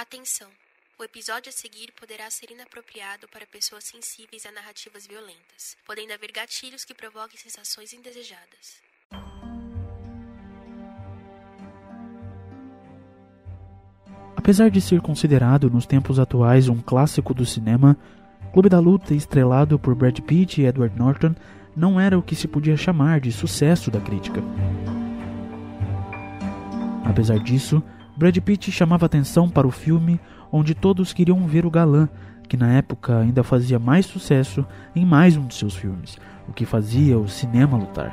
Atenção! O episódio a seguir poderá ser inapropriado para pessoas sensíveis a narrativas violentas, podendo haver gatilhos que provoquem sensações indesejadas. Apesar de ser considerado nos tempos atuais um clássico do cinema, Clube da Luta, estrelado por Brad Pitt e Edward Norton, não era o que se podia chamar de sucesso da crítica. Apesar disso, Brad Pitt chamava atenção para o filme onde todos queriam ver o galã, que na época ainda fazia mais sucesso em mais um de seus filmes, o que fazia o cinema lutar.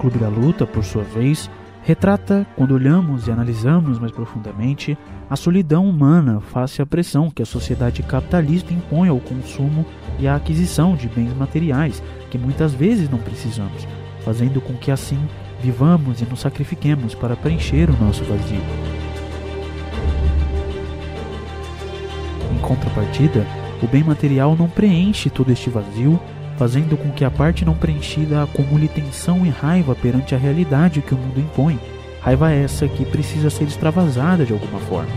Clube da Luta, por sua vez, retrata, quando olhamos e analisamos mais profundamente, a solidão humana face à pressão que a sociedade capitalista impõe ao consumo e à aquisição de bens materiais que muitas vezes não precisamos, fazendo com que assim vivamos e nos sacrifiquemos para preencher o nosso vazio. Em contrapartida, o bem material não preenche todo este vazio, fazendo com que a parte não preenchida acumule tensão e raiva perante a realidade que o mundo impõe. Raiva essa que precisa ser extravasada de alguma forma.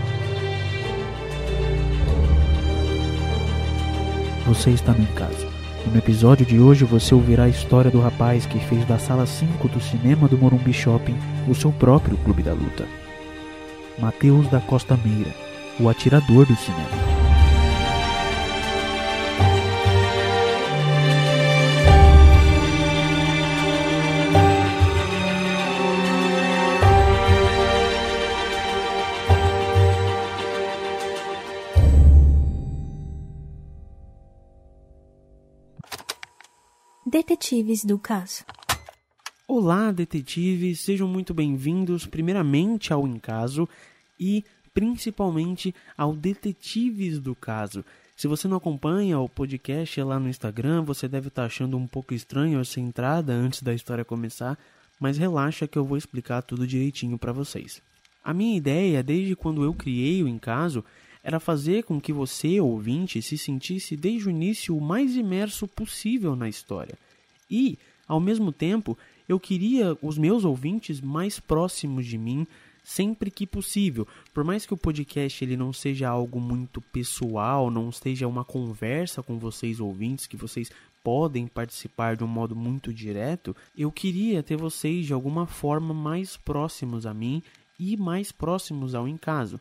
Você está no caso. No episódio de hoje você ouvirá a história do rapaz que fez da sala 5 do cinema do Morumbi Shopping o seu próprio clube da luta. Mateus da Costa Meira, o atirador do cinema. Detetives do caso. Olá, detetives, sejam muito bem-vindos, primeiramente ao Encaso e principalmente ao Detetives do Caso. Se você não acompanha o podcast lá no Instagram, você deve estar achando um pouco estranho essa entrada antes da história começar, mas relaxa que eu vou explicar tudo direitinho para vocês. A minha ideia, desde quando eu criei o Encaso, era fazer com que você, ouvinte, se sentisse desde o início o mais imerso possível na história. E, ao mesmo tempo, eu queria os meus ouvintes mais próximos de mim sempre que possível. Por mais que o podcast ele não seja algo muito pessoal, não seja uma conversa com vocês ouvintes que vocês podem participar de um modo muito direto, eu queria ter vocês de alguma forma mais próximos a mim e mais próximos ao encaso.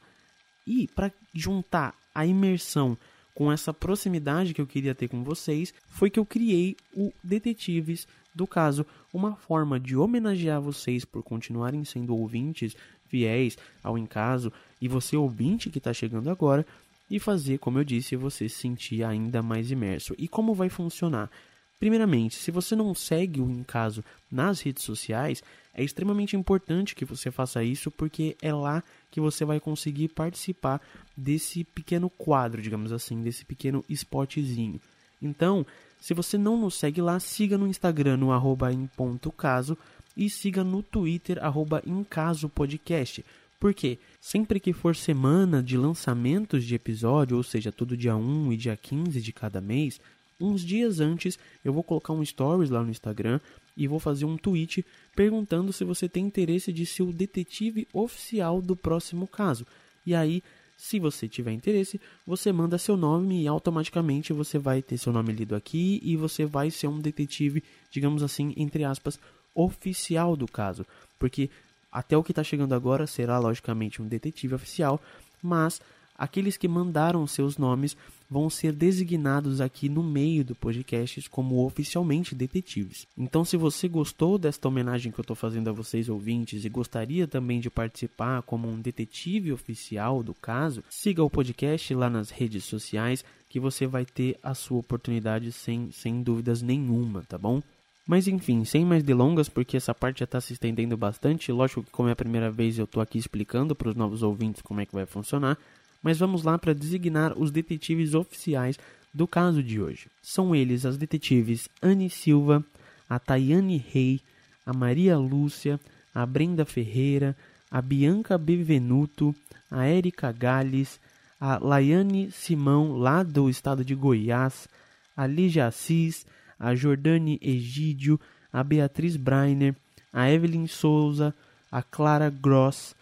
E para juntar a imersão com essa proximidade que eu queria ter com vocês, foi que eu criei o Detetives do caso, uma forma de homenagear vocês por continuarem sendo ouvintes fiéis ao encaso e você ouvinte que está chegando agora e fazer, como eu disse, você se sentir ainda mais imerso. E como vai funcionar? Primeiramente, se você não segue o Encaso nas redes sociais, é extremamente importante que você faça isso porque é lá que você vai conseguir participar desse pequeno quadro, digamos assim, desse pequeno spotzinho. Então, se você não nos segue lá, siga no Instagram no arroba em ponto caso e siga no Twitter arroba em caso podcast. Porque sempre que for semana de lançamentos de episódio, ou seja, todo dia 1 e dia 15 de cada mês, uns dias antes eu vou colocar um stories lá no Instagram e vou fazer um tweet perguntando se você tem interesse de ser o detetive oficial do próximo caso. E aí, se você tiver interesse, você manda seu nome e automaticamente você vai ter seu nome lido aqui e você vai ser um detetive, digamos assim, entre aspas, oficial do caso. Porque até o que está chegando agora será logicamente um detetive oficial, mas aqueles que mandaram seus nomes vão ser designados aqui no meio do podcast como oficialmente detetives. Então, se você gostou desta homenagem que eu estou fazendo a vocês ouvintes e gostaria também de participar como um detetive oficial do caso, siga o podcast lá nas redes sociais que você vai ter a sua oportunidade sem, sem dúvidas nenhuma, tá bom? Mas enfim, sem mais delongas, porque essa parte já está se estendendo bastante. Lógico que, como é a primeira vez, eu estou aqui explicando para os novos ouvintes como é que vai funcionar mas vamos lá para designar os detetives oficiais do caso de hoje. São eles as detetives Anne Silva, a Tayane Rey, a Maria Lúcia, a Brenda Ferreira, a Bianca Bevenuto, a Érica Gales, a Laiane Simão, lá do estado de Goiás, a Lígia Assis, a Jordane Egídio, a Beatriz Breiner, a Evelyn Souza, a Clara Gross,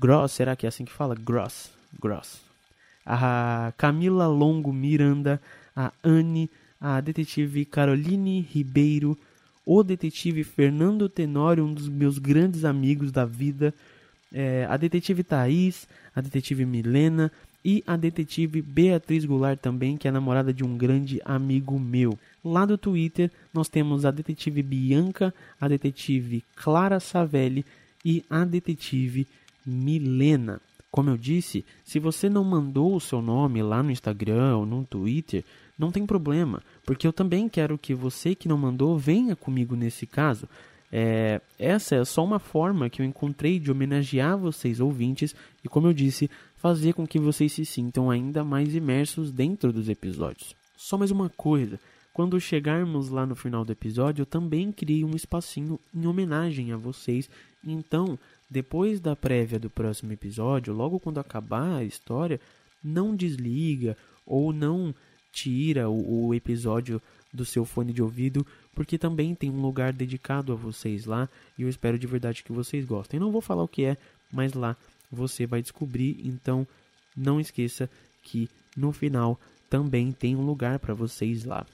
Gross, será que é assim que fala? Gross, Gross. A Camila Longo Miranda, a Anne, a detetive Caroline Ribeiro, o detetive Fernando Tenório, um dos meus grandes amigos da vida, é, a detetive Thaís, a detetive Milena e a detetive Beatriz Goulart também, que é namorada de um grande amigo meu. Lá do Twitter nós temos a detetive Bianca, a detetive Clara Savelli e a detetive Milena. Como eu disse, se você não mandou o seu nome lá no Instagram ou no Twitter, não tem problema, porque eu também quero que você que não mandou venha comigo nesse caso. É, essa é só uma forma que eu encontrei de homenagear vocês ouvintes e, como eu disse, fazer com que vocês se sintam ainda mais imersos dentro dos episódios. Só mais uma coisa: quando chegarmos lá no final do episódio, eu também criei um espacinho em homenagem a vocês. Então, depois da prévia do próximo episódio, logo quando acabar a história, não desliga ou não tira o, o episódio do seu fone de ouvido, porque também tem um lugar dedicado a vocês lá e eu espero de verdade que vocês gostem. Não vou falar o que é, mas lá você vai descobrir, então não esqueça que no final também tem um lugar para vocês lá.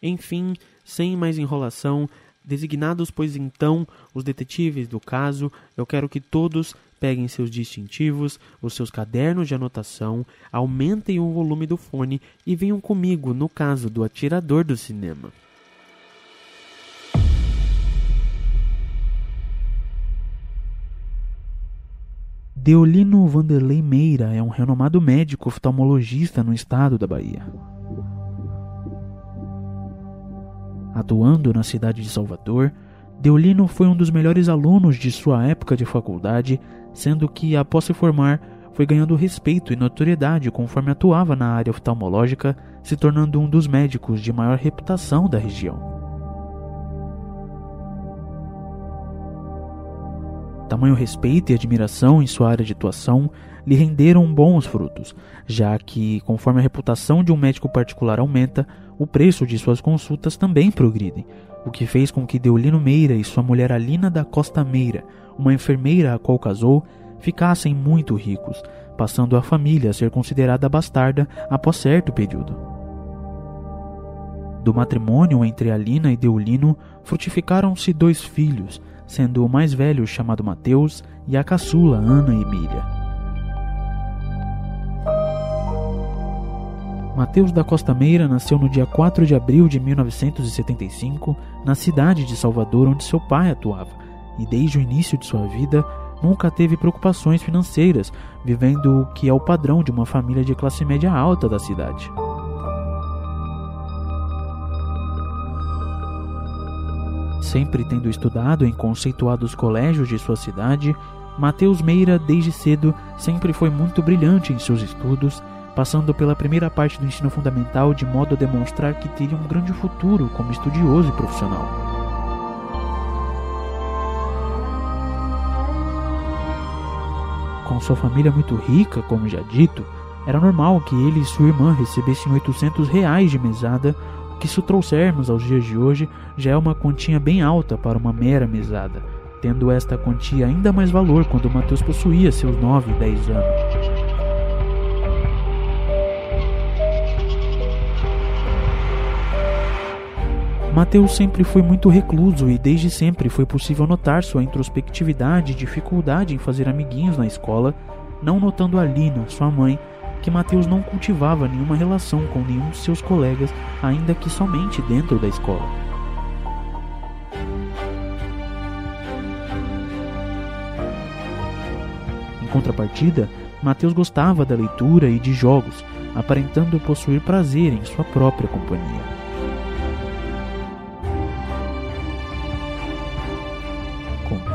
Enfim, sem mais enrolação, designados pois então os detetives do caso, eu quero que todos peguem seus distintivos, os seus cadernos de anotação, aumentem o volume do fone e venham comigo no caso do atirador do cinema. Deolino Vanderlei Meira é um renomado médico oftalmologista no estado da Bahia. Atuando na cidade de Salvador, Deolino foi um dos melhores alunos de sua época de faculdade, sendo que, após se formar, foi ganhando respeito e notoriedade conforme atuava na área oftalmológica, se tornando um dos médicos de maior reputação da região. Tamanho respeito e admiração em sua área de atuação lhe renderam bons frutos, já que, conforme a reputação de um médico particular aumenta, o preço de suas consultas também progridem, o que fez com que Deolino Meira e sua mulher Alina da Costa Meira, uma enfermeira a qual casou, ficassem muito ricos, passando a família a ser considerada bastarda após certo período. Do matrimônio entre Alina e Deolino frutificaram-se dois filhos, sendo o mais velho chamado Mateus e a caçula Ana Emília. Mateus da Costa Meira nasceu no dia 4 de abril de 1975 na cidade de Salvador, onde seu pai atuava, e desde o início de sua vida nunca teve preocupações financeiras, vivendo o que é o padrão de uma família de classe média alta da cidade. Sempre tendo estudado em conceituados colégios de sua cidade, Mateus Meira, desde cedo, sempre foi muito brilhante em seus estudos passando pela primeira parte do ensino fundamental de modo a demonstrar que teria um grande futuro como estudioso e profissional. Com sua família muito rica, como já dito, era normal que ele e sua irmã recebessem 800 reais de mesada, o que se trouxermos aos dias de hoje já é uma quantia bem alta para uma mera mesada, tendo esta quantia ainda mais valor quando Mateus possuía seus 9 e 10 anos. Mateus sempre foi muito recluso e desde sempre foi possível notar sua introspectividade e dificuldade em fazer amiguinhos na escola, não notando a Lina, sua mãe, que Mateus não cultivava nenhuma relação com nenhum de seus colegas, ainda que somente dentro da escola. Em contrapartida, Mateus gostava da leitura e de jogos, aparentando possuir prazer em sua própria companhia.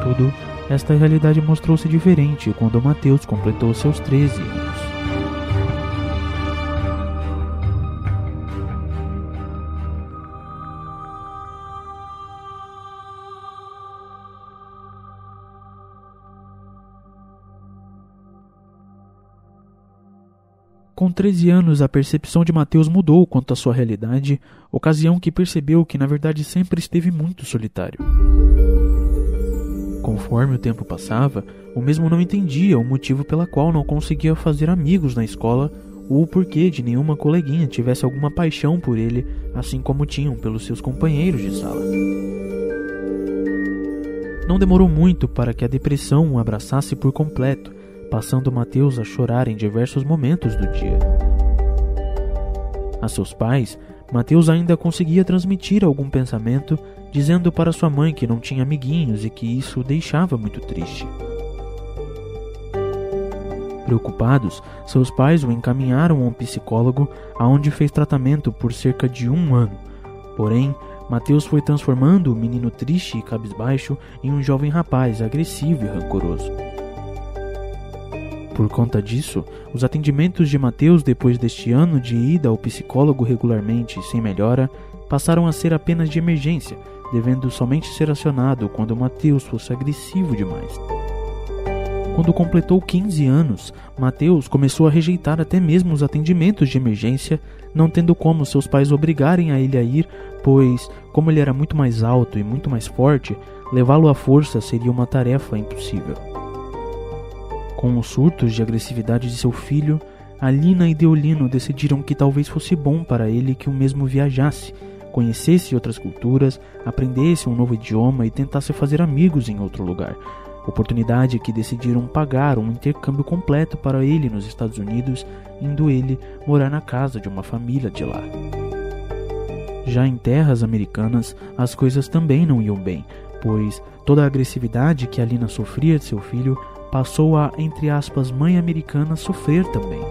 Contudo, esta realidade mostrou-se diferente quando Mateus completou seus 13 anos. Com 13 anos, a percepção de Mateus mudou quanto à sua realidade, ocasião que percebeu que na verdade sempre esteve muito solitário. Conforme o tempo passava, o mesmo não entendia o motivo pela qual não conseguia fazer amigos na escola ou o porquê de nenhuma coleguinha tivesse alguma paixão por ele, assim como tinham pelos seus companheiros de sala. Não demorou muito para que a depressão o abraçasse por completo, passando Mateus a chorar em diversos momentos do dia. A seus pais, Mateus ainda conseguia transmitir algum pensamento, dizendo para sua mãe que não tinha amiguinhos e que isso o deixava muito triste. Preocupados, seus pais o encaminharam a um psicólogo, aonde fez tratamento por cerca de um ano. Porém, Mateus foi transformando o menino triste e cabisbaixo em um jovem rapaz agressivo e rancoroso. Por conta disso, os atendimentos de Mateus depois deste ano de ida ao psicólogo regularmente sem melhora passaram a ser apenas de emergência, devendo somente ser acionado quando Mateus fosse agressivo demais. Quando completou 15 anos, Mateus começou a rejeitar até mesmo os atendimentos de emergência, não tendo como seus pais obrigarem a ele a ir, pois, como ele era muito mais alto e muito mais forte, levá-lo à força seria uma tarefa impossível. Com os surtos de agressividade de seu filho, Alina e Deolino decidiram que talvez fosse bom para ele que o mesmo viajasse, conhecesse outras culturas, aprendesse um novo idioma e tentasse fazer amigos em outro lugar, oportunidade que decidiram pagar um intercâmbio completo para ele nos Estados Unidos, indo ele morar na casa de uma família de lá. Já em terras americanas, as coisas também não iam bem, pois toda a agressividade que Alina sofria de seu filho passou a, entre aspas, mãe americana sofrer também.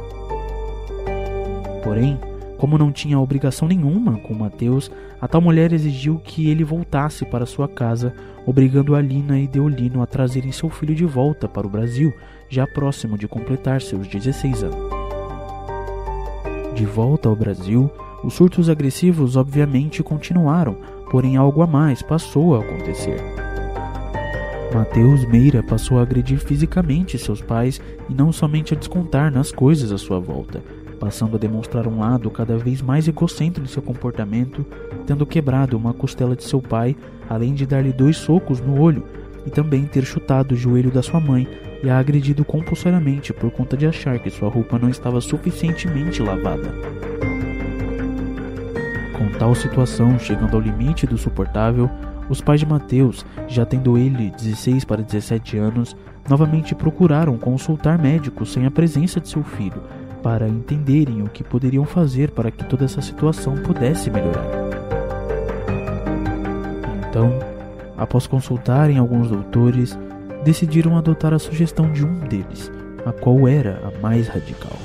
Porém, como não tinha obrigação nenhuma com Mateus, a tal mulher exigiu que ele voltasse para sua casa, obrigando Alina e Deolino a trazerem seu filho de volta para o Brasil, já próximo de completar seus 16 anos. De volta ao Brasil, os surtos agressivos obviamente continuaram, porém algo a mais passou a acontecer. Mateus Meira passou a agredir fisicamente seus pais e não somente a descontar nas coisas à sua volta, passando a demonstrar um lado cada vez mais egocêntrico em seu comportamento, tendo quebrado uma costela de seu pai, além de dar-lhe dois socos no olho, e também ter chutado o joelho da sua mãe e a agredido compulsoriamente por conta de achar que sua roupa não estava suficientemente lavada. Com tal situação chegando ao limite do suportável, os pais de Mateus, já tendo ele 16 para 17 anos, novamente procuraram consultar médicos sem a presença de seu filho, para entenderem o que poderiam fazer para que toda essa situação pudesse melhorar. Então, após consultarem alguns doutores, decidiram adotar a sugestão de um deles, a qual era a mais radical.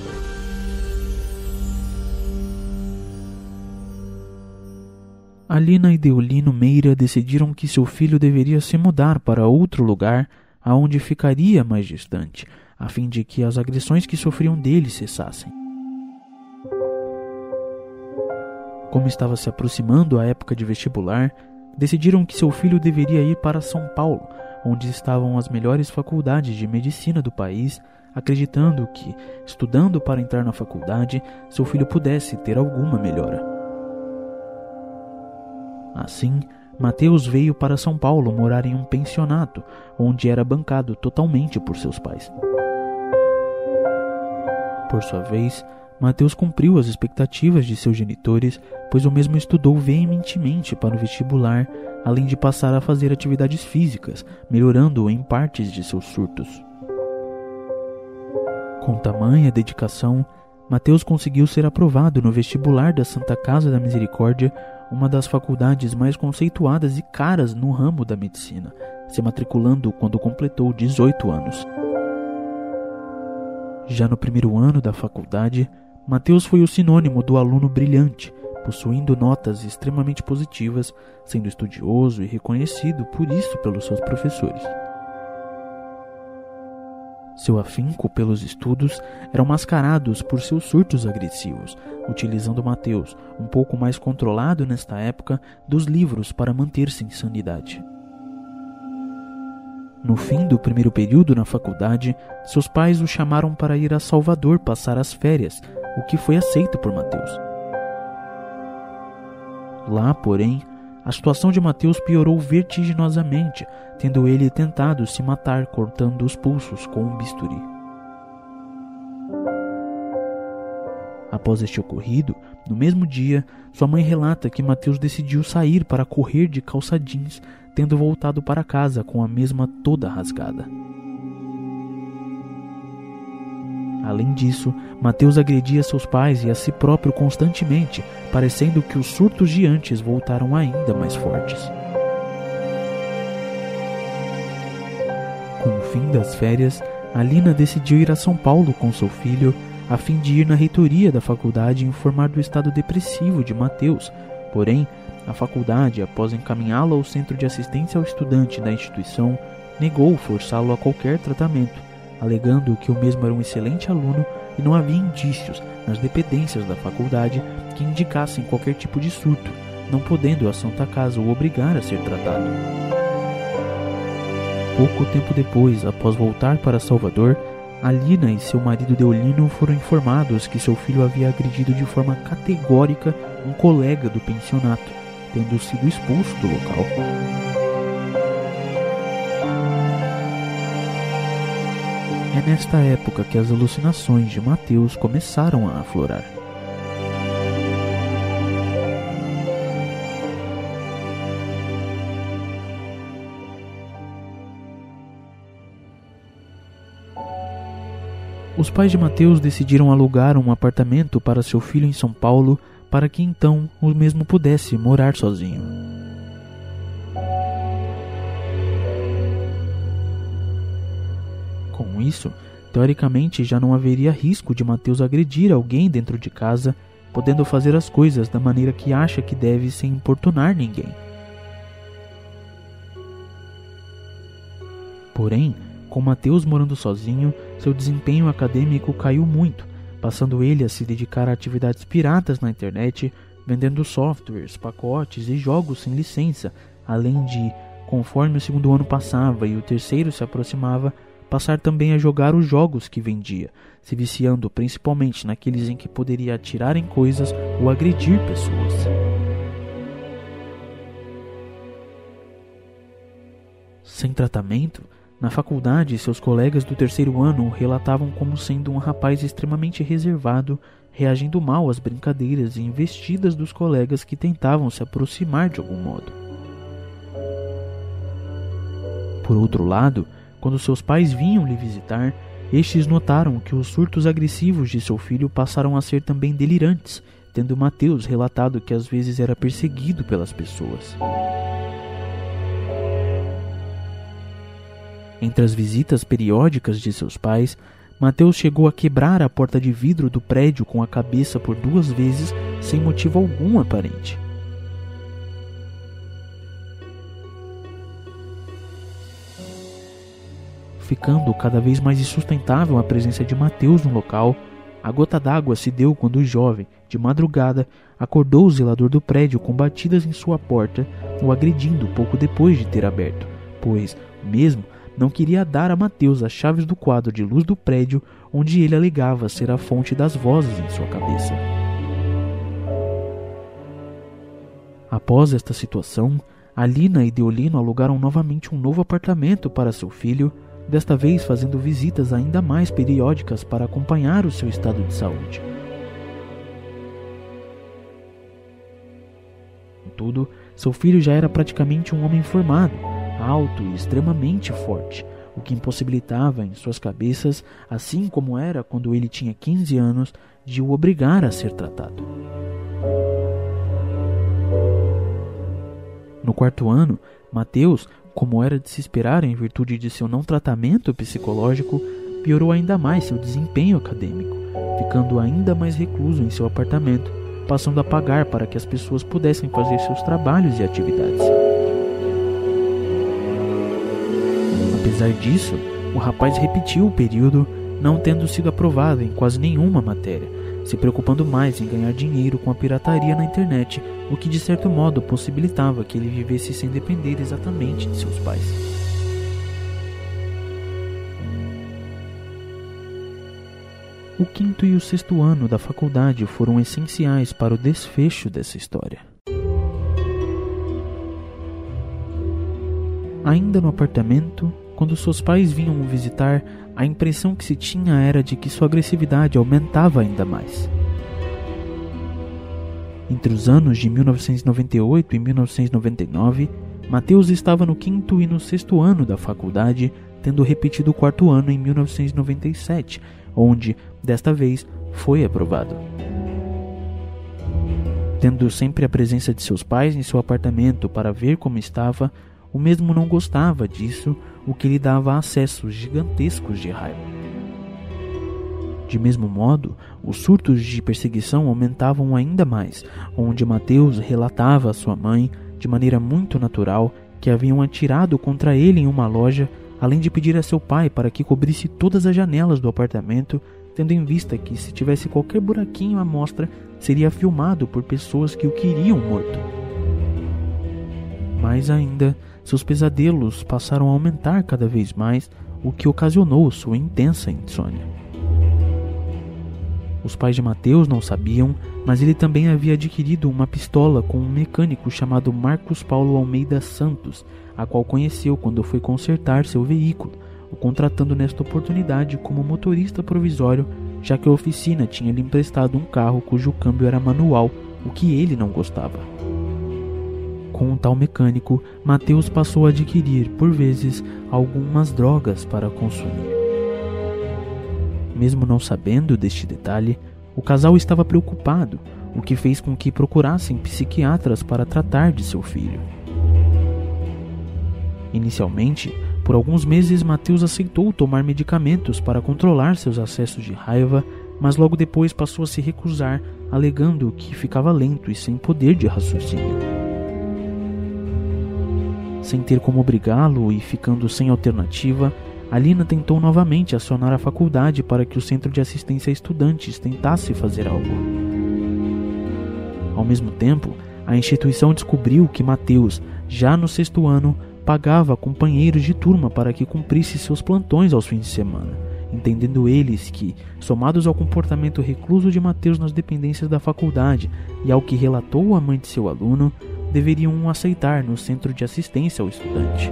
Alina e Deolino Meira decidiram que seu filho deveria se mudar para outro lugar aonde ficaria mais distante, a fim de que as agressões que sofriam dele cessassem. Como estava se aproximando a época de vestibular, decidiram que seu filho deveria ir para São Paulo, onde estavam as melhores faculdades de medicina do país, acreditando que, estudando para entrar na faculdade, seu filho pudesse ter alguma melhora. Assim, Mateus veio para São Paulo morar em um pensionato, onde era bancado totalmente por seus pais. Por sua vez, Mateus cumpriu as expectativas de seus genitores, pois o mesmo estudou veementemente para o vestibular, além de passar a fazer atividades físicas, melhorando em partes de seus surtos. Com tamanha dedicação, Mateus conseguiu ser aprovado no vestibular da Santa Casa da Misericórdia, uma das faculdades mais conceituadas e caras no ramo da medicina, se matriculando quando completou 18 anos. Já no primeiro ano da faculdade, Mateus foi o sinônimo do aluno brilhante, possuindo notas extremamente positivas, sendo estudioso e reconhecido por isso pelos seus professores. Seu afinco pelos estudos eram mascarados por seus surtos agressivos, utilizando Mateus, um pouco mais controlado nesta época, dos livros para manter-se em sanidade. No fim do primeiro período na faculdade, seus pais o chamaram para ir a Salvador passar as férias, o que foi aceito por Mateus. Lá, porém, a situação de Mateus piorou vertiginosamente, tendo ele tentado se matar cortando os pulsos com um bisturi. Após este ocorrido, no mesmo dia, sua mãe relata que Mateus decidiu sair para correr de calça jeans, tendo voltado para casa com a mesma toda rasgada. Além disso, Mateus agredia seus pais e a si próprio constantemente, parecendo que os surtos de antes voltaram ainda mais fortes. Com o fim das férias, Alina decidiu ir a São Paulo com seu filho, a fim de ir na reitoria da faculdade informar do estado depressivo de Mateus. Porém, a faculdade, após encaminhá-lo ao centro de assistência ao estudante da instituição, negou forçá-lo a qualquer tratamento alegando que o mesmo era um excelente aluno e não havia indícios nas dependências da faculdade que indicassem qualquer tipo de surto, não podendo a Santa Casa o obrigar a ser tratado. Pouco tempo depois, após voltar para Salvador, Alina e seu marido Deolino foram informados que seu filho havia agredido de forma categórica um colega do pensionato, tendo sido expulso do local. É nesta época que as alucinações de Mateus começaram a aflorar. Os pais de Mateus decidiram alugar um apartamento para seu filho em São Paulo para que então o mesmo pudesse morar sozinho. Com isso, teoricamente já não haveria risco de Mateus agredir alguém dentro de casa, podendo fazer as coisas da maneira que acha que deve sem importunar ninguém. Porém, com Mateus morando sozinho, seu desempenho acadêmico caiu muito, passando ele a se dedicar a atividades piratas na internet, vendendo softwares, pacotes e jogos sem licença, além de, conforme o segundo ano passava e o terceiro se aproximava, passar também a jogar os jogos que vendia, se viciando principalmente naqueles em que poderia atirar em coisas ou agredir pessoas. Sem tratamento, na faculdade, seus colegas do terceiro ano o relatavam como sendo um rapaz extremamente reservado, reagindo mal às brincadeiras e investidas dos colegas que tentavam se aproximar de algum modo. Por outro lado, quando seus pais vinham lhe visitar, estes notaram que os surtos agressivos de seu filho passaram a ser também delirantes, tendo Mateus relatado que às vezes era perseguido pelas pessoas. Entre as visitas periódicas de seus pais, Mateus chegou a quebrar a porta de vidro do prédio com a cabeça por duas vezes sem motivo algum aparente. ficando cada vez mais insustentável a presença de Mateus no local, a gota d'água se deu quando o jovem, de madrugada, acordou o zelador do prédio com batidas em sua porta, o agredindo pouco depois de ter aberto, pois, mesmo, não queria dar a Mateus as chaves do quadro de luz do prédio onde ele alegava ser a fonte das vozes em sua cabeça. Após esta situação, Alina e Deolino alugaram novamente um novo apartamento para seu filho desta vez fazendo visitas ainda mais periódicas para acompanhar o seu estado de saúde. Contudo, seu filho já era praticamente um homem formado, alto e extremamente forte, o que impossibilitava em suas cabeças, assim como era quando ele tinha 15 anos, de o obrigar a ser tratado. No quarto ano, Mateus como era de se esperar em virtude de seu não tratamento psicológico, piorou ainda mais seu desempenho acadêmico, ficando ainda mais recluso em seu apartamento, passando a pagar para que as pessoas pudessem fazer seus trabalhos e atividades. Apesar disso, o rapaz repetiu o período, não tendo sido aprovado em quase nenhuma matéria, se preocupando mais em ganhar dinheiro com a pirataria na internet, o que de certo modo possibilitava que ele vivesse sem depender exatamente de seus pais. O quinto e o sexto ano da faculdade foram essenciais para o desfecho dessa história. Ainda no apartamento, quando seus pais vinham o visitar, a impressão que se tinha era de que sua agressividade aumentava ainda mais. Entre os anos de 1998 e 1999, Mateus estava no quinto e no sexto ano da faculdade, tendo repetido o quarto ano em 1997, onde, desta vez, foi aprovado. Tendo sempre a presença de seus pais em seu apartamento para ver como estava, o mesmo não gostava disso, o que lhe dava acessos gigantescos de raiva. De mesmo modo, os surtos de perseguição aumentavam ainda mais, onde Mateus relatava a sua mãe, de maneira muito natural, que haviam atirado contra ele em uma loja, além de pedir a seu pai para que cobrisse todas as janelas do apartamento, tendo em vista que se tivesse qualquer buraquinho à mostra, seria filmado por pessoas que o queriam morto. Mais ainda, seus pesadelos passaram a aumentar cada vez mais, o que ocasionou sua intensa insônia. Os pais de Mateus não sabiam, mas ele também havia adquirido uma pistola com um mecânico chamado Marcos Paulo Almeida Santos, a qual conheceu quando foi consertar seu veículo, o contratando nesta oportunidade como motorista provisório, já que a oficina tinha lhe emprestado um carro cujo câmbio era manual, o que ele não gostava. Com o tal mecânico, Mateus passou a adquirir, por vezes, algumas drogas para consumir. Mesmo não sabendo deste detalhe, o casal estava preocupado, o que fez com que procurassem psiquiatras para tratar de seu filho. Inicialmente, por alguns meses, Mateus aceitou tomar medicamentos para controlar seus acessos de raiva, mas logo depois passou a se recusar, alegando que ficava lento e sem poder de raciocínio. Sem ter como obrigá-lo e ficando sem alternativa, Alina tentou novamente acionar a faculdade para que o Centro de Assistência a Estudantes tentasse fazer algo. Ao mesmo tempo, a instituição descobriu que Mateus, já no sexto ano, pagava companheiros de turma para que cumprisse seus plantões aos fins de semana, entendendo eles que, somados ao comportamento recluso de Mateus nas dependências da faculdade e ao que relatou a mãe de seu aluno, deveriam aceitar no centro de assistência ao estudante.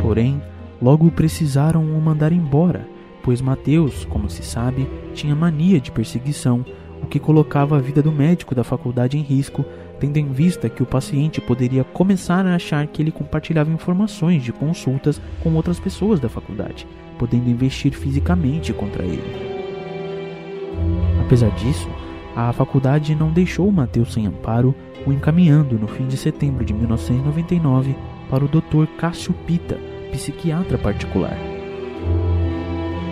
Porém, logo precisaram o mandar embora, pois Mateus, como se sabe, tinha mania de perseguição, o que colocava a vida do médico da faculdade em risco, tendo em vista que o paciente poderia começar a achar que ele compartilhava informações de consultas com outras pessoas da faculdade, podendo investir fisicamente contra ele. Apesar disso, a faculdade não deixou Mateus sem amparo o encaminhando no fim de setembro de 1999 para o Dr. Cássio Pita, psiquiatra particular.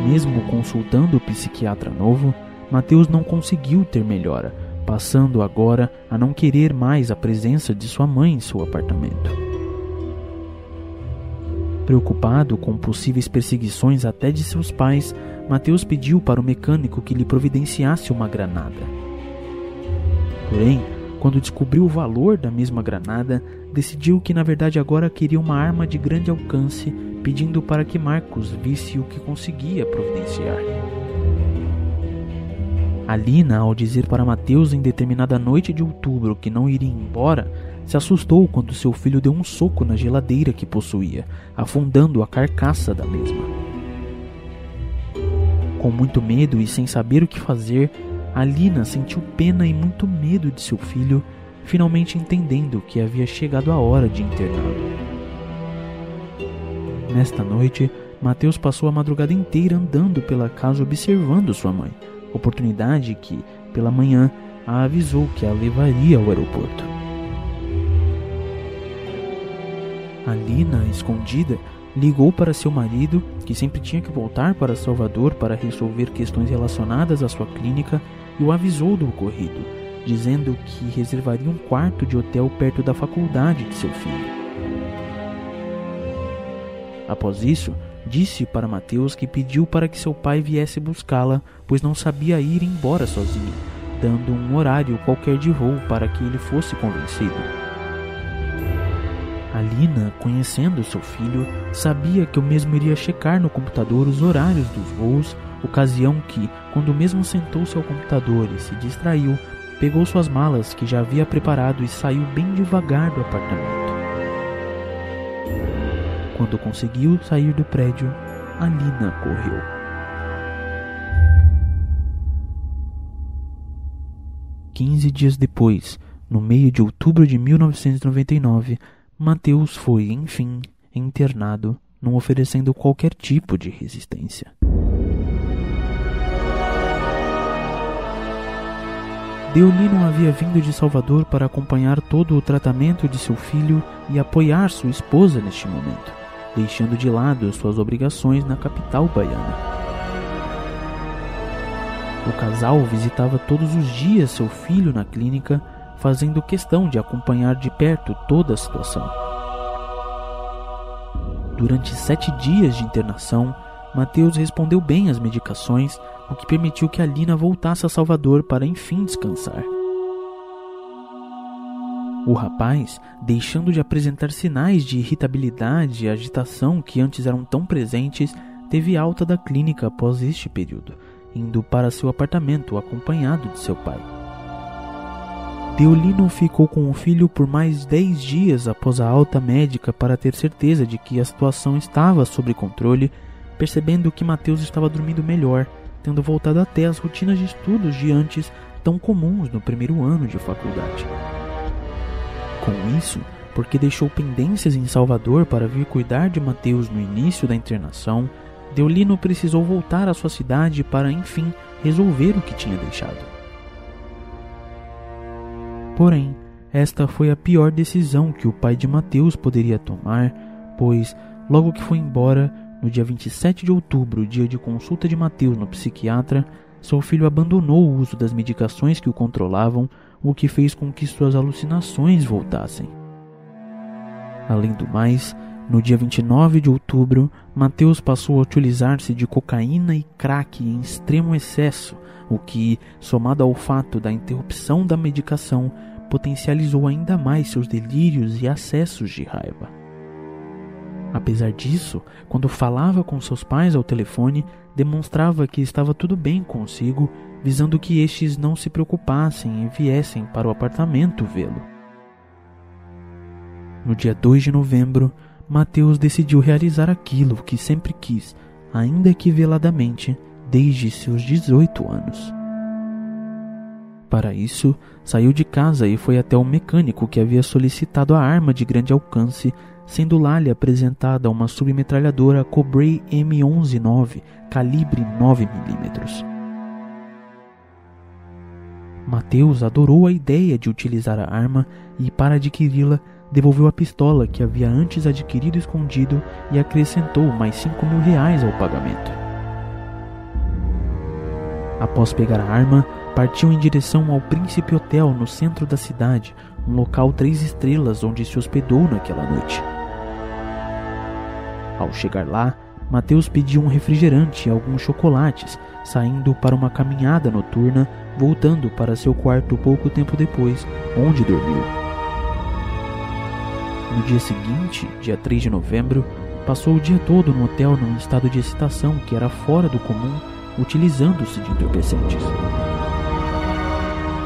Mesmo consultando o psiquiatra novo, Mateus não conseguiu ter melhora, passando agora a não querer mais a presença de sua mãe em seu apartamento. Preocupado com possíveis perseguições até de seus pais, Mateus pediu para o mecânico que lhe providenciasse uma granada. Porém, quando descobriu o valor da mesma granada, decidiu que na verdade agora queria uma arma de grande alcance, pedindo para que Marcos visse o que conseguia providenciar. Alina, ao dizer para Mateus em determinada noite de outubro que não iria embora, se assustou quando seu filho deu um soco na geladeira que possuía, afundando a carcaça da mesma. Com muito medo e sem saber o que fazer, Alina sentiu pena e muito medo de seu filho, finalmente entendendo que havia chegado a hora de interná-lo. Nesta noite, Mateus passou a madrugada inteira andando pela casa observando sua mãe, oportunidade que, pela manhã, a avisou que a levaria ao aeroporto. Alina, escondida, ligou para seu marido, que sempre tinha que voltar para Salvador para resolver questões relacionadas à sua clínica, e o avisou do ocorrido, dizendo que reservaria um quarto de hotel perto da faculdade de seu filho. Após isso, disse para Mateus que pediu para que seu pai viesse buscá-la, pois não sabia ir embora sozinho, dando um horário qualquer de voo para que ele fosse convencido. Alina, conhecendo seu filho, sabia que o mesmo iria checar no computador os horários dos voos ocasião que, quando mesmo sentou-se ao computador e se distraiu, pegou suas malas que já havia preparado e saiu bem devagar do apartamento. Quando conseguiu sair do prédio, Alina correu. Quinze dias depois, no meio de outubro de 1999, Mateus foi, enfim, internado, não oferecendo qualquer tipo de resistência. Deolino havia vindo de Salvador para acompanhar todo o tratamento de seu filho e apoiar sua esposa neste momento, deixando de lado suas obrigações na capital baiana. O casal visitava todos os dias seu filho na clínica, fazendo questão de acompanhar de perto toda a situação. Durante sete dias de internação, Mateus respondeu bem às medicações, o que permitiu que Alina voltasse a Salvador para enfim descansar. O rapaz, deixando de apresentar sinais de irritabilidade e agitação que antes eram tão presentes, teve alta da clínica após este período, indo para seu apartamento acompanhado de seu pai. Deolino ficou com o filho por mais dez dias após a alta médica para ter certeza de que a situação estava sob controle percebendo que Mateus estava dormindo melhor, tendo voltado até as rotinas de estudos de antes tão comuns no primeiro ano de faculdade. Com isso, porque deixou pendências em Salvador para vir cuidar de Mateus no início da internação, Deolino precisou voltar à sua cidade para, enfim, resolver o que tinha deixado. Porém, esta foi a pior decisão que o pai de Mateus poderia tomar, pois, logo que foi embora, no dia 27 de outubro, dia de consulta de Mateus no psiquiatra, seu filho abandonou o uso das medicações que o controlavam, o que fez com que suas alucinações voltassem. Além do mais, no dia 29 de outubro, Mateus passou a utilizar-se de cocaína e crack em extremo excesso, o que, somado ao fato da interrupção da medicação, potencializou ainda mais seus delírios e acessos de raiva. Apesar disso, quando falava com seus pais ao telefone, demonstrava que estava tudo bem consigo, visando que estes não se preocupassem e viessem para o apartamento vê-lo. No dia 2 de novembro, Mateus decidiu realizar aquilo que sempre quis, ainda que veladamente, desde seus 18 anos. Para isso, saiu de casa e foi até o mecânico que havia solicitado a arma de grande alcance sendo lá-lhe apresentada uma submetralhadora Cobrey M119 calibre 9mm. Mateus adorou a ideia de utilizar a arma e, para adquiri-la, devolveu a pistola que havia antes adquirido escondido e acrescentou mais cinco mil reais ao pagamento. Após pegar a arma, partiu em direção ao Príncipe Hotel no centro da cidade, um local três estrelas onde se hospedou naquela noite. Ao chegar lá, Mateus pediu um refrigerante e alguns chocolates, saindo para uma caminhada noturna, voltando para seu quarto pouco tempo depois, onde dormiu. No dia seguinte, dia 3 de novembro, passou o dia todo no hotel num estado de excitação que era fora do comum, utilizando-se de entorpecentes.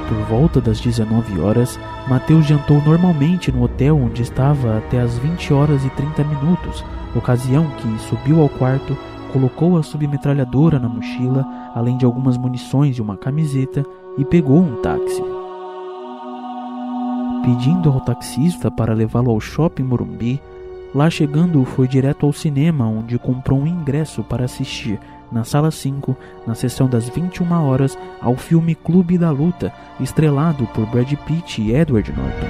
Por volta das 19 horas, Mateus jantou normalmente no hotel onde estava até as 20 horas e 30 minutos, ocasião que subiu ao quarto, colocou a submetralhadora na mochila, além de algumas munições e uma camiseta, e pegou um táxi. Pedindo ao taxista para levá-lo ao shopping Morumbi, lá chegando foi direto ao cinema, onde comprou um ingresso para assistir, na sala 5, na sessão das 21 horas, ao filme Clube da Luta, estrelado por Brad Pitt e Edward Norton.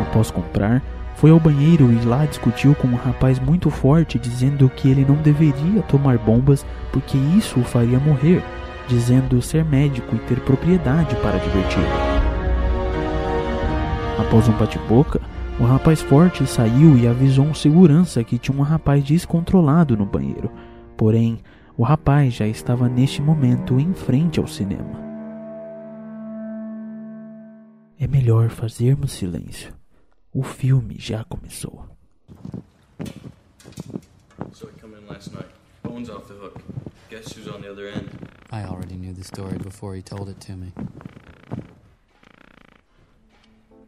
Após comprar, foi ao banheiro e lá discutiu com um rapaz muito forte, dizendo que ele não deveria tomar bombas porque isso o faria morrer, dizendo ser médico e ter propriedade para diverti-lo. Após um bate-boca, o rapaz forte saiu e avisou um segurança que tinha um rapaz descontrolado no banheiro. Porém, o rapaz já estava neste momento em frente ao cinema. É melhor fazermos silêncio. O filme já começou. So he come in last night. Phone's off the hook. Guess who's on the other end? I already knew the story before he told it to me.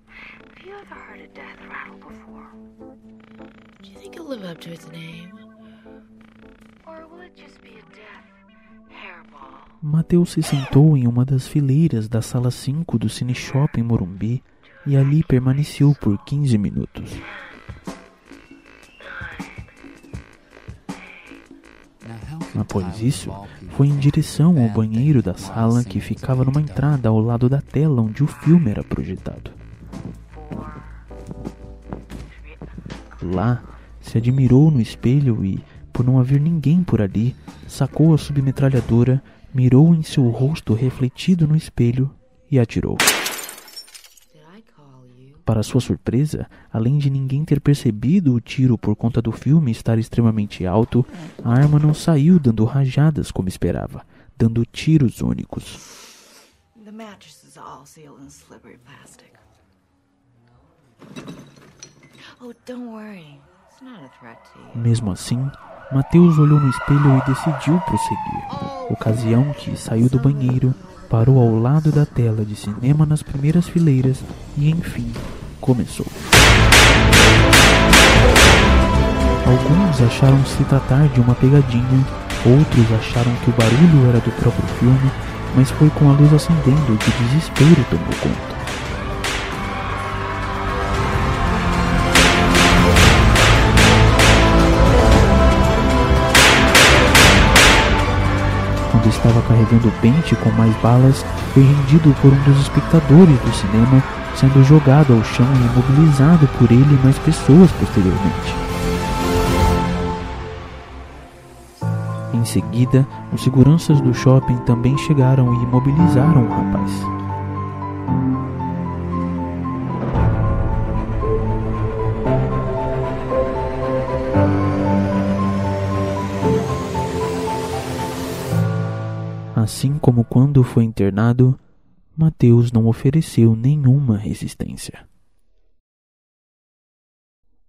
Have you ever heard a death rattle before? Do you think live up to its name? Or will it just be a death hairball? Mateus se sentou em uma das fileiras da sala 5 do Cine Shopping Morumbi e ali permaneceu por 15 minutos. Após isso, foi em direção ao banheiro da sala que ficava numa entrada ao lado da tela onde o filme era projetado. Lá, se admirou no espelho e, por não haver ninguém por ali, sacou a submetralhadora, mirou em seu rosto refletido no espelho e atirou. Did I call you? Para sua surpresa, além de ninguém ter percebido o tiro por conta do filme estar extremamente alto, a arma não saiu dando rajadas como esperava, dando tiros únicos. The mattress is all sealed in slippery plastic. Oh, don't worry. It's not a threat to you. Mesmo assim, Mateus olhou no espelho e decidiu prosseguir. Ocasião que saiu do banheiro, parou ao lado da tela de cinema nas primeiras fileiras e, enfim, começou. Alguns acharam se tratar de uma pegadinha, outros acharam que o barulho era do próprio filme, mas foi com a luz acendendo que o desespero tomou conta. Quando estava carregando o pente com mais balas, foi rendido por um dos espectadores do cinema, sendo jogado ao chão e imobilizado por ele e mais pessoas posteriormente. Em seguida, os seguranças do shopping também chegaram e imobilizaram o rapaz. Assim como quando foi internado, Mateus não ofereceu nenhuma resistência.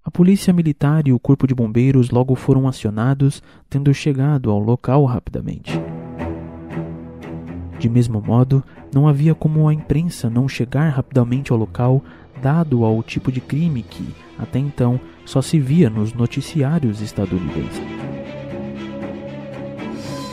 A polícia militar e o corpo de bombeiros logo foram acionados, tendo chegado ao local rapidamente. De mesmo modo, não havia como a imprensa não chegar rapidamente ao local, dado ao tipo de crime que, até então, só se via nos noticiários estadunidenses.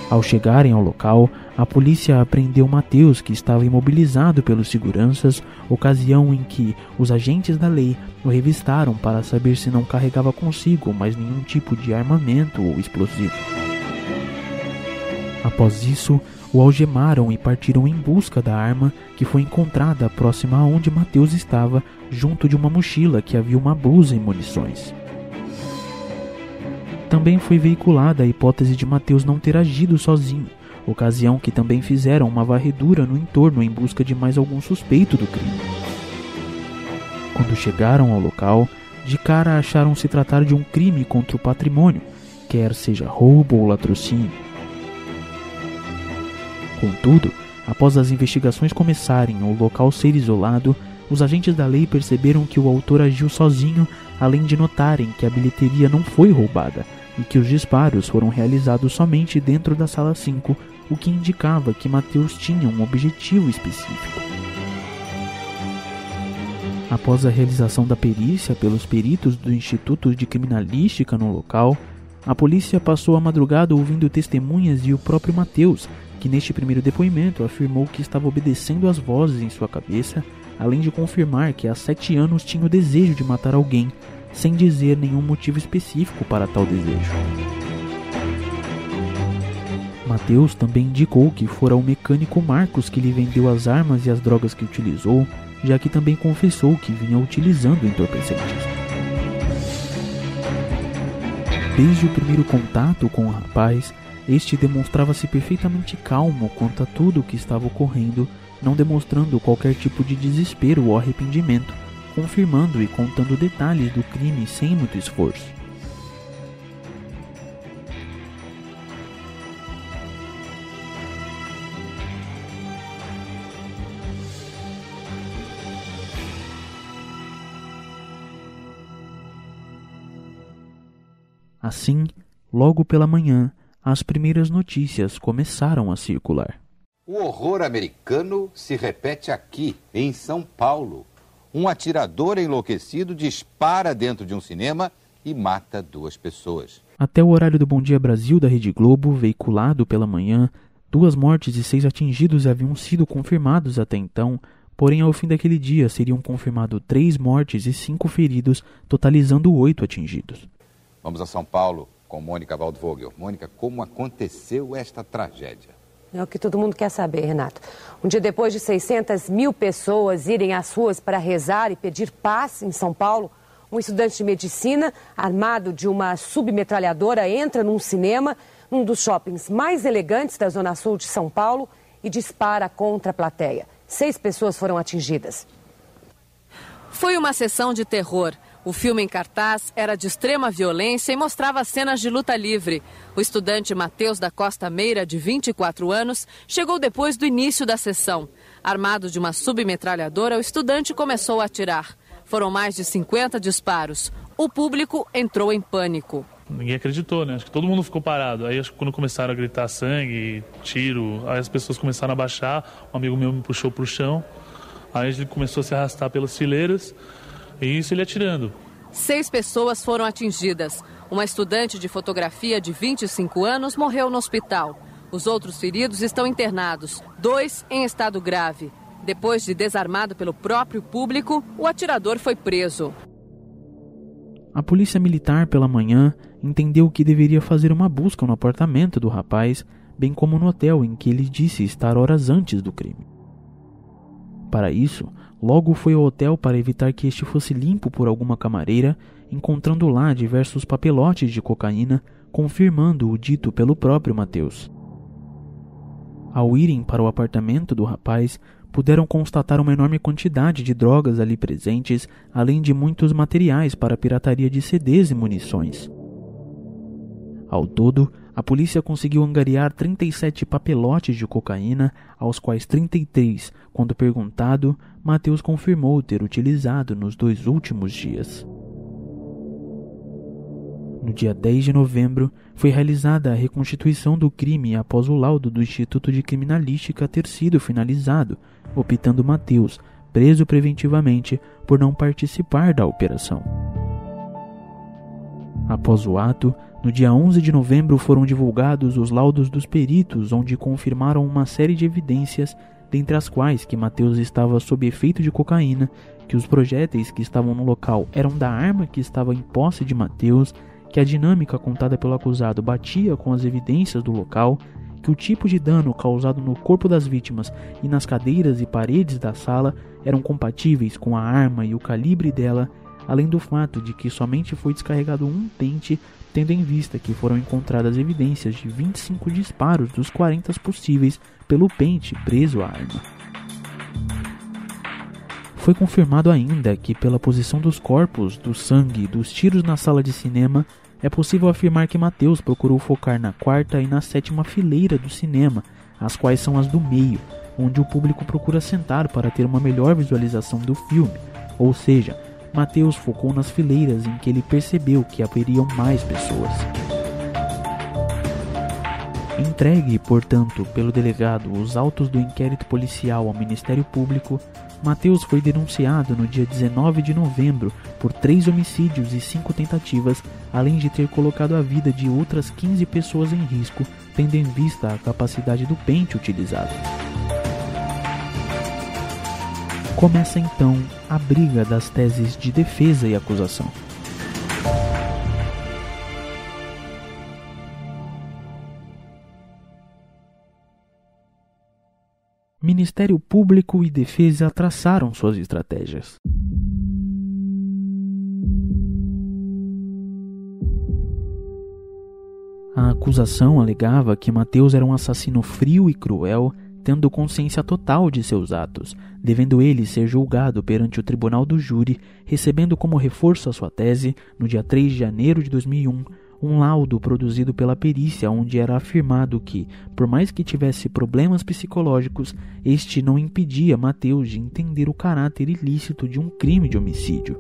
Ao chegarem ao local, a polícia apreendeu Mateus, que estava imobilizado pelos seguranças, ocasião em que os agentes da lei o revistaram para saber se não carregava consigo mais nenhum tipo de armamento ou explosivo. Após isso, o algemaram e partiram em busca da arma que foi encontrada próxima a onde Mateus estava, junto de uma mochila que havia uma blusa e munições. Também foi veiculada a hipótese de Mateus não ter agido sozinho, ocasião que também fizeram uma varredura no entorno em busca de mais algum suspeito do crime. Quando chegaram ao local, de cara acharam se tratar de um crime contra o patrimônio, quer seja roubo ou latrocínio. Contudo, após as investigações começarem o local ser isolado, os agentes da lei perceberam que o autor agiu sozinho, além de notarem que a bilheteria não foi roubada e que os disparos foram realizados somente dentro da sala 5, o que indicava que Mateus tinha um objetivo específico. Após a realização da perícia pelos peritos do Instituto de Criminalística no local, a polícia passou a madrugada ouvindo testemunhas e o próprio Mateus, que neste primeiro depoimento afirmou que estava obedecendo às vozes em sua cabeça, além de confirmar que há sete anos tinha o desejo de matar alguém, sem dizer nenhum motivo específico para tal desejo. Mateus também indicou que fora o mecânico Marcos que lhe vendeu as armas e as drogas que utilizou, já que também confessou que vinha utilizando entorpecentes. Desde o primeiro contato com o rapaz, este demonstrava-se perfeitamente calmo quanto a tudo o que estava ocorrendo, não demonstrando qualquer tipo de desespero ou arrependimento, confirmando e contando detalhes do crime sem muito esforço. Assim, logo pela manhã, as primeiras notícias começaram a circular. O horror americano se repete aqui, em São Paulo. Um atirador enlouquecido dispara dentro de um cinema e mata duas pessoas. Até o horário do Bom Dia Brasil da Rede Globo, veiculado pela manhã, duas mortes e seis atingidos haviam sido confirmados até então, porém ao fim daquele dia seriam confirmados três mortes e cinco feridos, totalizando oito atingidos. Vamos a São Paulo com Mônica Waldvogel. Mônica, como aconteceu esta tragédia? É o que todo mundo quer saber, Renato. Um dia depois de 600 mil pessoas irem às ruas para rezar e pedir paz em São Paulo, um estudante de medicina, armado de uma submetralhadora, entra num cinema, num dos shoppings mais elegantes da Zona Sul de São Paulo, e dispara contra a plateia. Seis pessoas foram atingidas. Foi uma sessão de terror. O filme em cartaz era de extrema violência e mostrava cenas de luta livre. O estudante Matheus da Costa Meira, de 24 anos, chegou depois do início da sessão. Armado de uma submetralhadora, o estudante começou a atirar. Foram mais de 50 disparos. O público entrou em pânico. Ninguém acreditou, né? Acho que todo mundo ficou parado. Aí, acho que quando começaram a gritar sangue, tiro, aí as pessoas começaram a baixar. Um amigo meu me puxou para o chão. Aí ele começou a se arrastar pelas fileiras. E isso ele atirando. Seis pessoas foram atingidas. Uma estudante de fotografia de 25 anos morreu no hospital. Os outros feridos estão internados, dois em estado grave. Depois de desarmado pelo próprio público, o atirador foi preso. A polícia militar, pela manhã, entendeu que deveria fazer uma busca no apartamento do rapaz, bem como no hotel em que ele disse estar horas antes do crime. Para isso, logo foi ao hotel para evitar que este fosse limpo por alguma camareira, encontrando lá diversos papelotes de cocaína, confirmando o dito pelo próprio Mateus. Ao irem para o apartamento do rapaz, puderam constatar uma enorme quantidade de drogas ali presentes, além de muitos materiais para pirataria de CDs e munições. Ao todo, a polícia conseguiu angariar 37 papelotes de cocaína, aos quais 33, quando perguntado, Mateus confirmou ter utilizado nos dois últimos dias. No dia 10 de novembro, foi realizada a reconstituição do crime após o laudo do Instituto de Criminalística ter sido finalizado, optando Mateus, preso preventivamente, por não participar da operação. Após o ato, no dia 11 de novembro foram divulgados os laudos dos peritos, onde confirmaram uma série de evidências, dentre as quais que Mateus estava sob efeito de cocaína, que os projéteis que estavam no local eram da arma que estava em posse de Mateus, que a dinâmica contada pelo acusado batia com as evidências do local, que o tipo de dano causado no corpo das vítimas e nas cadeiras e paredes da sala eram compatíveis com a arma e o calibre dela, além do fato de que somente foi descarregado um pente, tendo em vista que foram encontradas evidências de 25 disparos dos 40 possíveis pelo pente preso à arma. Foi confirmado ainda que, pela posição dos corpos, do sangue e dos tiros na sala de cinema, é possível afirmar que Mateus procurou focar na quarta e na sétima fileira do cinema, as quais são as do meio, onde o público procura sentar para ter uma melhor visualização do filme, ou seja, Mateus focou nas fileiras em que ele percebeu que haveriam mais pessoas. Entregue, portanto, pelo delegado os autos do inquérito policial ao Ministério Público, Mateus foi denunciado no dia 19 de novembro por três homicídios e cinco tentativas, além de ter colocado a vida de outras 15 pessoas em risco, tendo em vista a capacidade do pente utilizado. Começa então a briga das teses de defesa e acusação. Ministério Público e Defesa traçaram suas estratégias. A acusação alegava que Mateus era um assassino frio e cruel, tendo consciência total de seus atos, devendo ele ser julgado perante o tribunal do júri, recebendo como reforço a sua tese, no dia 3 de janeiro de 2001, um laudo produzido pela perícia onde era afirmado que, por mais que tivesse problemas psicológicos, este não impedia Mateus de entender o caráter ilícito de um crime de homicídio.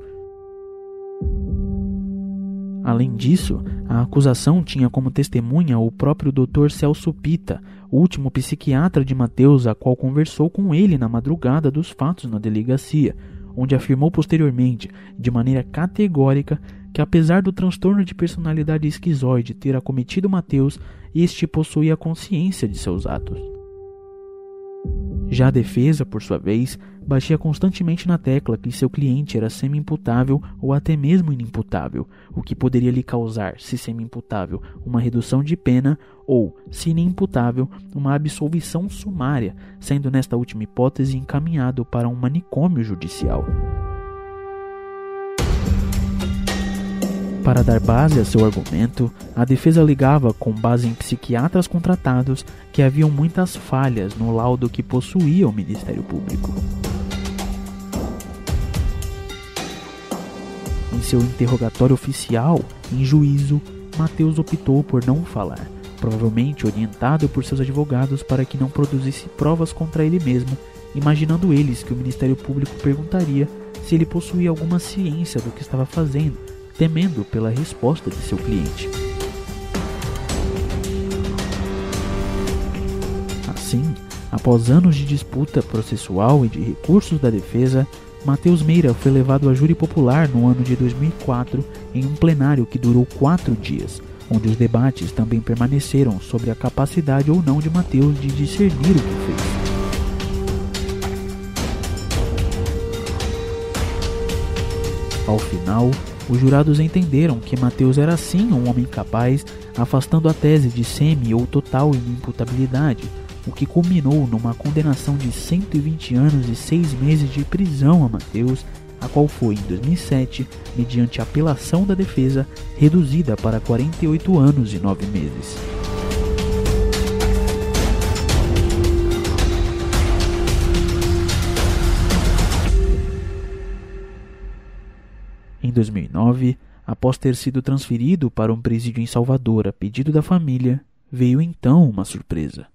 Além disso, a acusação tinha como testemunha o próprio Dr. Celso Pita, último psiquiatra de Mateus, a qual conversou com ele na madrugada dos fatos na delegacia, onde afirmou posteriormente, de maneira categórica, que apesar do transtorno de personalidade esquizoide ter acometido Mateus, este possuía consciência de seus atos. Já a defesa, por sua vez, batia constantemente na tecla que seu cliente era semi-imputável ou até mesmo inimputável, o que poderia lhe causar, se semi-imputável, uma redução de pena ou, se inimputável, uma absolvição sumária, sendo nesta última hipótese encaminhado para um manicômio judicial. Para dar base a seu argumento, a defesa alegava, com base em psiquiatras contratados, que haviam muitas falhas no laudo que possuía o Ministério Público. Em seu interrogatório oficial, em juízo, Mateus optou por não falar, provavelmente orientado por seus advogados para que não produzisse provas contra ele mesmo, imaginando eles que o Ministério Público perguntaria se ele possuía alguma ciência do que estava fazendo temendo pela resposta de seu cliente. Assim, após anos de disputa processual e de recursos da defesa, Matheus Meira foi levado a júri popular no ano de 2004 em um plenário que durou quatro dias, onde os debates também permaneceram sobre a capacidade ou não de Matheus de discernir o que fez. Ao final, os jurados entenderam que Mateus era sim um homem capaz, afastando a tese de semi ou total inimputabilidade, o que culminou numa condenação de 120 anos e 6 meses de prisão a Mateus, a qual foi, em 2007, mediante apelação da defesa, reduzida para 48 anos e 9 meses. Em 2009, após ter sido transferido para um presídio em Salvador a pedido da família, veio então uma surpresa.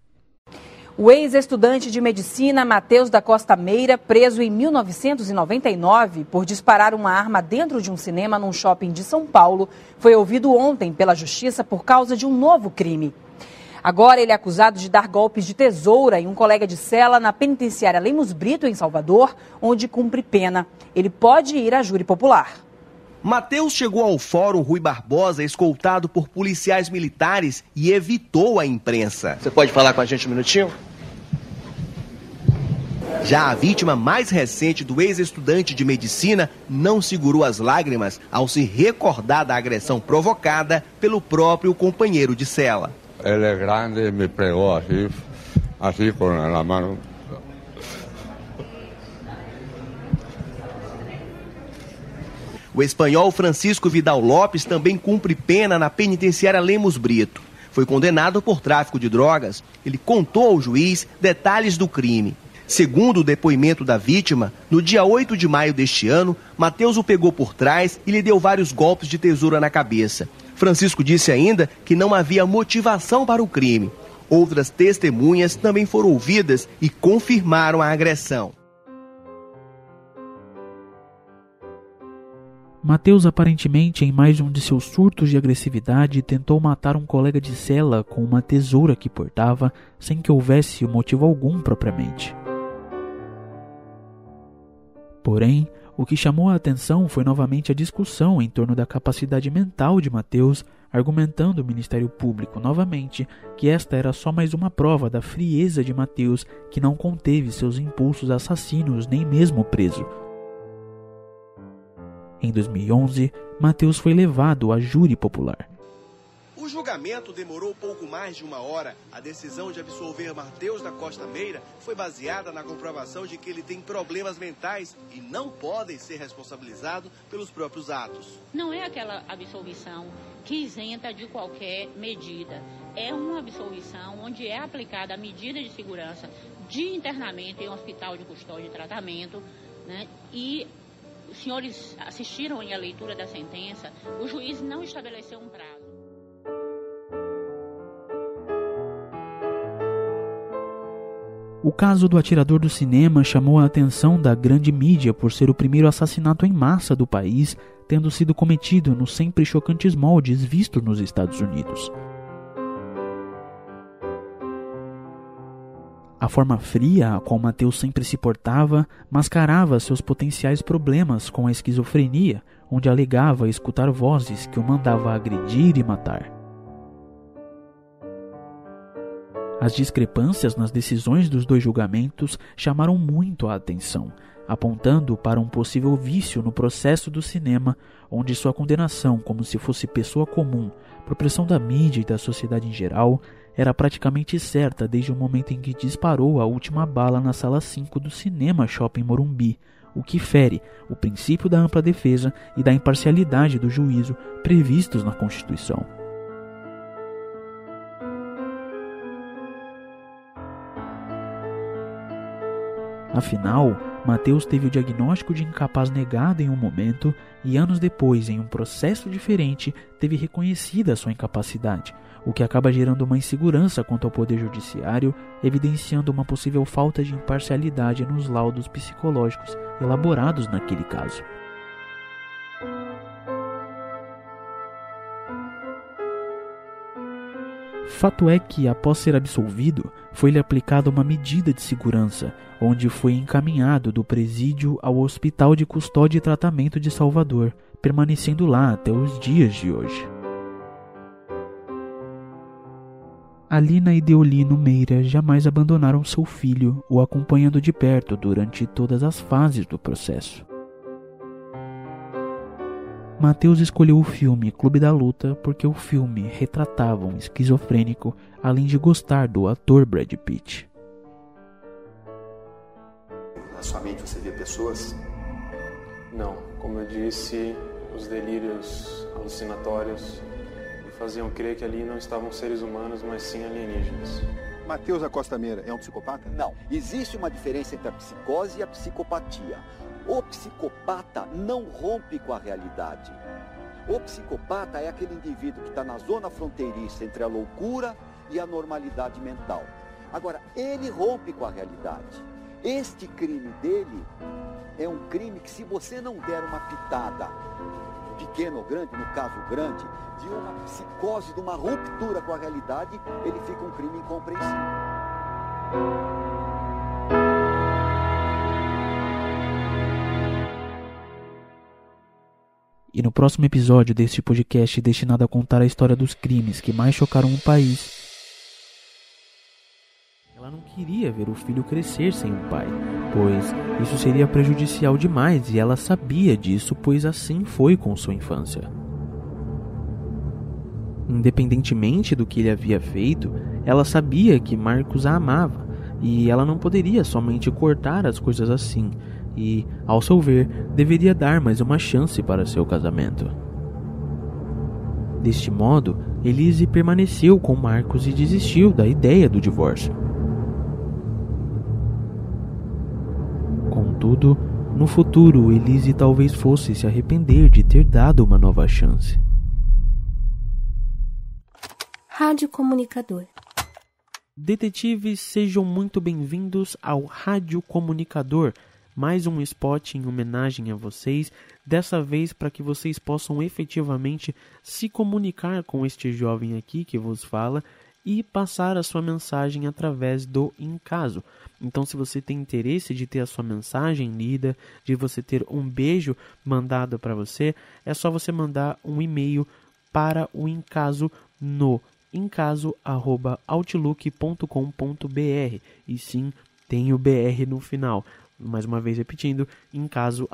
O ex-estudante de medicina Matheus da Costa Meira, preso em 1999 por disparar uma arma dentro de um cinema num shopping de São Paulo, foi ouvido ontem pela justiça por causa de um novo crime. Agora ele é acusado de dar golpes de tesoura em um colega de cela na penitenciária Lemos Brito, em Salvador, onde cumpre pena. Ele pode ir à júri popular. Mateus chegou ao Fórum Rui Barbosa escoltado por policiais militares e evitou a imprensa. Você pode falar com a gente um minutinho? Já a vítima mais recente do ex-estudante de medicina não segurou as lágrimas ao se recordar da agressão provocada pelo próprio companheiro de cela. Ele é grande e me pegou assim, assim com a mão O espanhol Francisco Vidal Lopes também cumpre pena na penitenciária Lemos Brito. Foi condenado por tráfico de drogas. Ele contou ao juiz detalhes do crime. Segundo o depoimento da vítima, no dia 8 de maio deste ano, Mateus o pegou por trás e lhe deu vários golpes de tesoura na cabeça. Francisco disse ainda que não havia motivação para o crime. Outras testemunhas também foram ouvidas e confirmaram a agressão. Mateus, aparentemente em mais um de seus surtos de agressividade, tentou matar um colega de cela com uma tesoura que portava, sem que houvesse motivo algum propriamente. Porém, o que chamou a atenção foi novamente a discussão em torno da capacidade mental de Mateus, argumentando o Ministério Público novamente que esta era só mais uma prova da frieza de Mateus, que não conteve seus impulsos assassinos nem mesmo preso. Em 2011, Mateus foi levado a júri popular. O julgamento demorou pouco mais de uma hora. A decisão de absolver Mateus da Costa Meira foi baseada na comprovação de que ele tem problemas mentais e não pode ser responsabilizado pelos próprios atos. Não é aquela absolvição que isenta de qualquer medida. É uma absolvição onde é aplicada a medida de segurança de internamento em um hospital de custódia e tratamento né, e os senhores assistiram à leitura da sentença, o juiz não estabeleceu um prazo. O caso do atirador do cinema chamou a atenção da grande mídia por ser o primeiro assassinato em massa do país, tendo sido cometido nos sempre chocantes moldes vistos nos Estados Unidos. A forma fria a qual Mateus sempre se portava mascarava seus potenciais problemas com a esquizofrenia, onde alegava escutar vozes que o mandava agredir e matar. As discrepâncias nas decisões dos dois julgamentos chamaram muito a atenção, apontando para um possível vício no processo do cinema, onde sua condenação como se fosse pessoa comum, por pressão da mídia e da sociedade em geral, era praticamente certa desde o momento em que disparou a última bala na sala 5 do cinema Shopping Morumbi, o que fere o princípio da ampla defesa e da imparcialidade do juízo previstos na Constituição. Afinal, Mateus teve o diagnóstico de incapaz negado em um momento e anos depois, em um processo diferente, teve reconhecida sua incapacidade, o que acaba gerando uma insegurança quanto ao poder judiciário, evidenciando uma possível falta de imparcialidade nos laudos psicológicos elaborados naquele caso. Fato é que, após ser absolvido, foi-lhe aplicada uma medida de segurança, onde foi encaminhado do presídio ao Hospital de Custódia e Tratamento de Salvador, permanecendo lá até os dias de hoje. Alina e Deolino Meira jamais abandonaram seu filho, o acompanhando de perto durante todas as fases do processo. Matheus escolheu o filme Clube da Luta porque o filme retratava um esquizofrênico, além de gostar do ator Brad Pitt. Na sua mente você vê pessoas? Não, como eu disse, os delírios alucinatórios faziam crer que ali não estavam seres humanos, mas sim alienígenas. Matheus Acosta Meira é um psicopata? Não. Existe uma diferença entre a psicose e a psicopatia. O psicopata não rompe com a realidade. O psicopata é aquele indivíduo que está na zona fronteiriça entre a loucura e a normalidade mental. Agora, ele rompe com a realidade. Este crime dele é um crime que, se você não der uma pitada, pequena ou grande, no caso grande, de uma psicose, de uma ruptura com a realidade, ele fica um crime incompreensível. E no próximo episódio deste podcast destinado a contar a história dos crimes que mais chocaram o país, queria ver o filho crescer sem um pai, pois isso seria prejudicial demais e ela sabia disso, pois assim foi com sua infância. Independentemente do que ele havia feito, ela sabia que Marcos a amava e ela não poderia somente cortar as coisas assim, e, ao seu ver, deveria dar mais uma chance para seu casamento. Deste modo, Elise permaneceu com Marcos e desistiu da ideia do divórcio. Contudo, no futuro, Elise talvez fosse se arrepender de ter dado uma nova chance. Rádio Comunicador. Detetives, sejam muito bem-vindos ao Rádio Comunicador mais um spot em homenagem a vocês, dessa vez para que vocês possam efetivamente se comunicar com este jovem aqui que vos fala e passar a sua mensagem através do Encaso. Então, se você tem interesse de ter a sua mensagem lida, de você ter um beijo mandado para você, é só você mandar um e-mail para o Encaso no encaso@outlook.com.br e sim tem o BR no final. Mais uma vez repetindo, em caso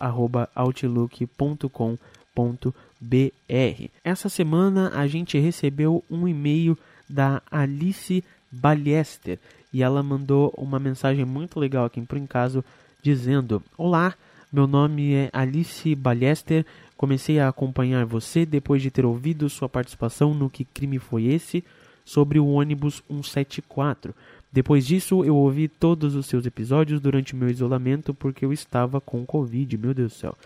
outlook.com.br. Essa semana a gente recebeu um e-mail da Alice Ballester e ela mandou uma mensagem muito legal aqui em caso dizendo: Olá, meu nome é Alice Ballester. Comecei a acompanhar você depois de ter ouvido sua participação no Que Crime Foi Esse sobre o ônibus 174. Depois disso, eu ouvi todos os seus episódios durante meu isolamento porque eu estava com Covid, meu Deus do céu.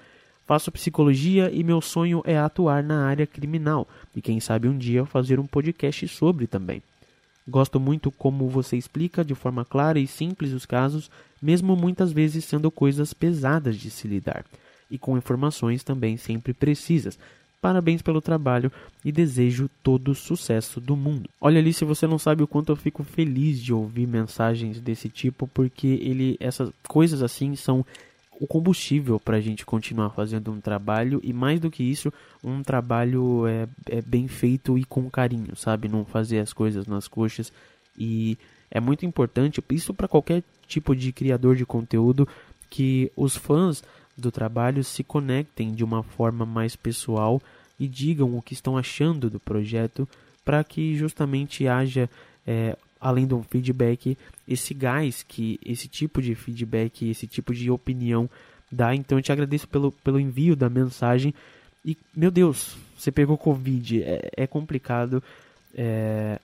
Faço psicologia e meu sonho é atuar na área criminal e quem sabe um dia fazer um podcast sobre também. Gosto muito como você explica de forma clara e simples os casos, mesmo muitas vezes sendo coisas pesadas de se lidar, e com informações também sempre precisas. Parabéns pelo trabalho e desejo todo o sucesso do mundo. Olha ali, se você não sabe o quanto eu fico feliz de ouvir mensagens desse tipo, porque ele, essas coisas assim são o combustível para a gente continuar fazendo um trabalho e mais do que isso, um trabalho é, é bem feito e com carinho, sabe? Não fazer as coisas nas coxas e é muito importante isso para qualquer tipo de criador de conteúdo que os fãs do trabalho se conectem de uma forma mais pessoal e digam o que estão achando do projeto para que justamente haja é, além um feedback, esse gás que esse tipo de feedback, esse tipo de opinião dá. Então eu te agradeço pelo, pelo envio da mensagem. E, meu Deus, você pegou Covid, é, é complicado. É,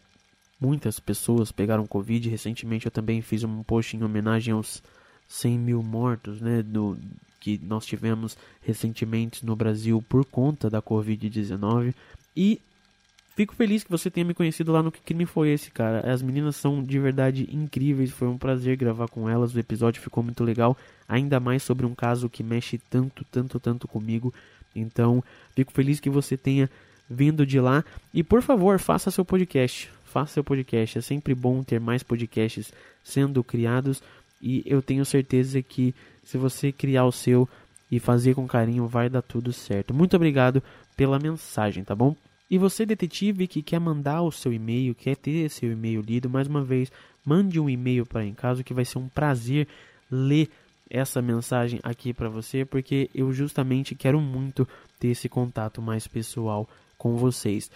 muitas pessoas pegaram Covid. Recentemente eu também fiz um post em homenagem aos 100 mil mortos, né, do, que nós tivemos recentemente no Brasil por conta da Covid-19. E Fico feliz que você tenha me conhecido lá no Que Crime Foi Esse, cara. As meninas são de verdade incríveis, foi um prazer gravar com elas, o episódio ficou muito legal, ainda mais sobre um caso que mexe tanto, tanto, tanto comigo. Então, fico feliz que você tenha vindo de lá. E por favor, faça seu podcast. Faça seu podcast. É sempre bom ter mais podcasts sendo criados. E eu tenho certeza que se você criar o seu e fazer com carinho, vai dar tudo certo. Muito obrigado pela mensagem, tá bom? E você, detetive, que quer mandar o seu e-mail, quer ter seu e-mail lido, mais uma vez, mande um e-mail para em casa que vai ser um prazer ler essa mensagem aqui para você, porque eu justamente quero muito ter esse contato mais pessoal com vocês.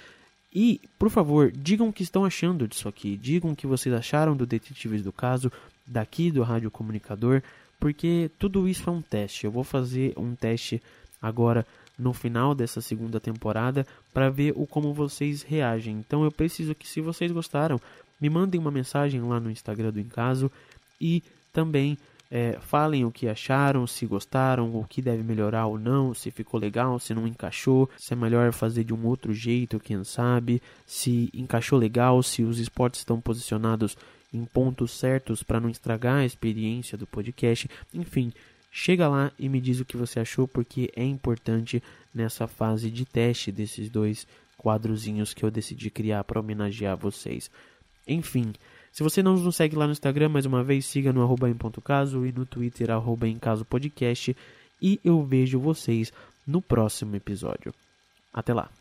E, por favor, digam o que estão achando disso aqui. Digam o que vocês acharam do Detetives do Caso, daqui do Rádio Comunicador, porque tudo isso é um teste. Eu vou fazer um teste agora no final dessa segunda temporada para ver o como vocês reagem. Então eu preciso que se vocês gostaram, me mandem uma mensagem lá no Instagram do Encaso e também é, falem o que acharam, se gostaram, o que deve melhorar ou não, se ficou legal, se não encaixou, se é melhor fazer de um outro jeito, quem sabe, se encaixou legal, se os esportes estão posicionados em pontos certos para não estragar a experiência do podcast, enfim, Chega lá e me diz o que você achou, porque é importante nessa fase de teste desses dois quadrozinhos que eu decidi criar para homenagear vocês. Enfim, se você não nos segue lá no Instagram, mais uma vez, siga no arroba em ponto caso e no Twitter, arroba em caso podcast. E eu vejo vocês no próximo episódio. Até lá!